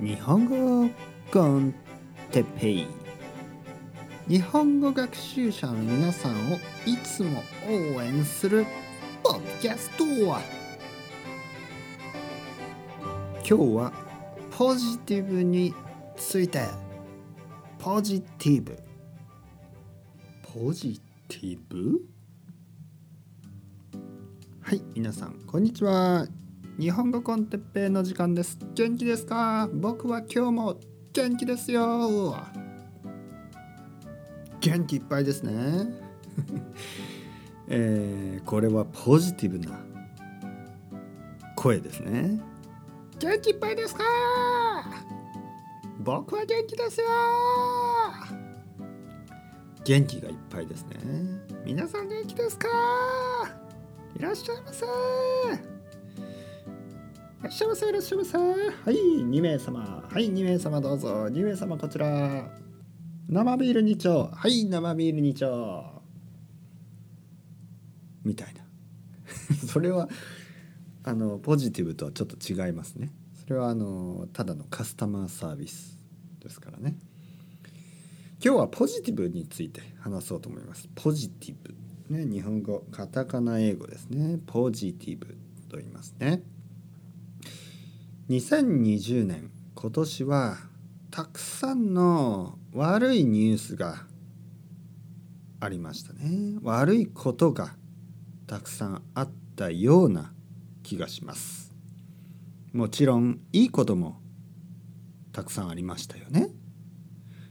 日本語コンテペイ。日本語学習者の皆さんをいつも応援するポッキャスト今日はポジティブについて。ポジティブ。ポジティブ？はい皆さんこんにちは。日本語コンテッペイの時間です。元気ですか？僕は今日も元気ですよ。元気いっぱいですね。えー、これはポジティブな声ですね。元気いっぱいですか？僕は元気ですよ。元気がいっぱいですね。皆さん元気ですか？いらっしゃいませ。いらっしゃいませいらっしゃいませはい2名様。はい2名様どうぞ。2名様こちら。生ビール2丁。はい生ビール2丁。みたいな。それはあのポジティブとはちょっと違いますね。それはあのただのカスタマーサービスですからね。今日はポジティブについて話そうと思います。ポジティブ。ね日本語カタカナ英語ですね。ポジティブと言いますね。2020年今年はたくさんの悪いニュースがありましたね。悪いことがたくさんあったような気がします。もちろんいいこともたくさんありましたよね。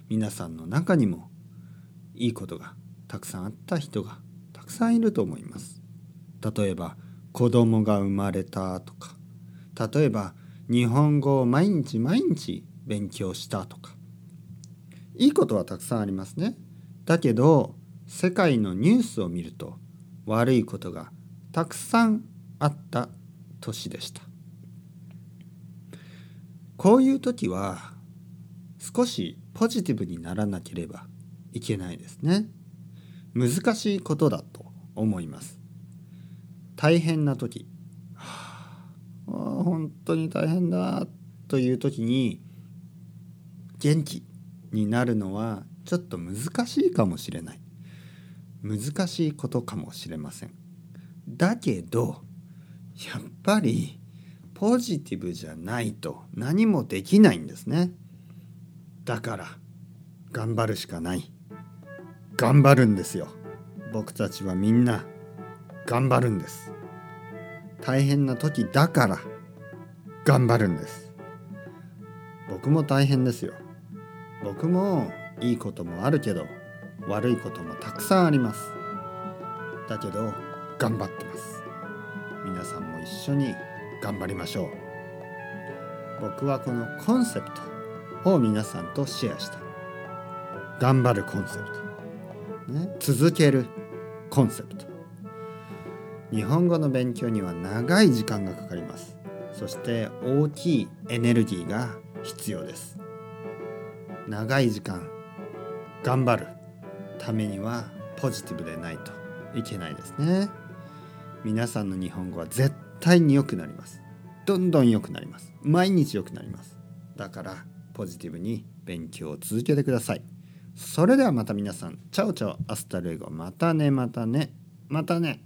皆さんの中にもいいことがたくさんあった人がたくさんいると思います。例えば子供が生まれたとか。例えば日本語を毎日毎日勉強したとか。いいことはたくさんありますね。だけど世界のニュースを見ると悪いことがたくさんあった年でした。こういう時は少しポジティブにならなければいけないですね。難しいことだと思います。大変な時。本当に大変だという時に元気になるのはちょっと難しいかもしれない。難しいことかもしれません。だけどやっぱりポジティブじゃないと何もできないんですね。だから頑張るしかない。頑張るんですよ。僕たちはみんな頑張るんです。大変な時だから頑張るんです。僕も大変ですよ。僕もいいこともあるけど悪いこともたくさんあります。だけど頑張ってます。皆さんも一緒に頑張りましょう。僕はこのコンセプトを皆さんとシェアした頑張るコンセプト、ね、続けるコンセプト。日本語の勉強には長い時間がかかります。そして大きいエネルギーが必要です。長い時間頑張るためにはポジティブでないといけないですね。皆さんの日本語は絶対に良くなります。どんどん良くなります。毎日良くなります。だからポジティブに勉強を続けてください。それではまた皆さん。 Chao chao。Hasta luego。またねまたね。またね。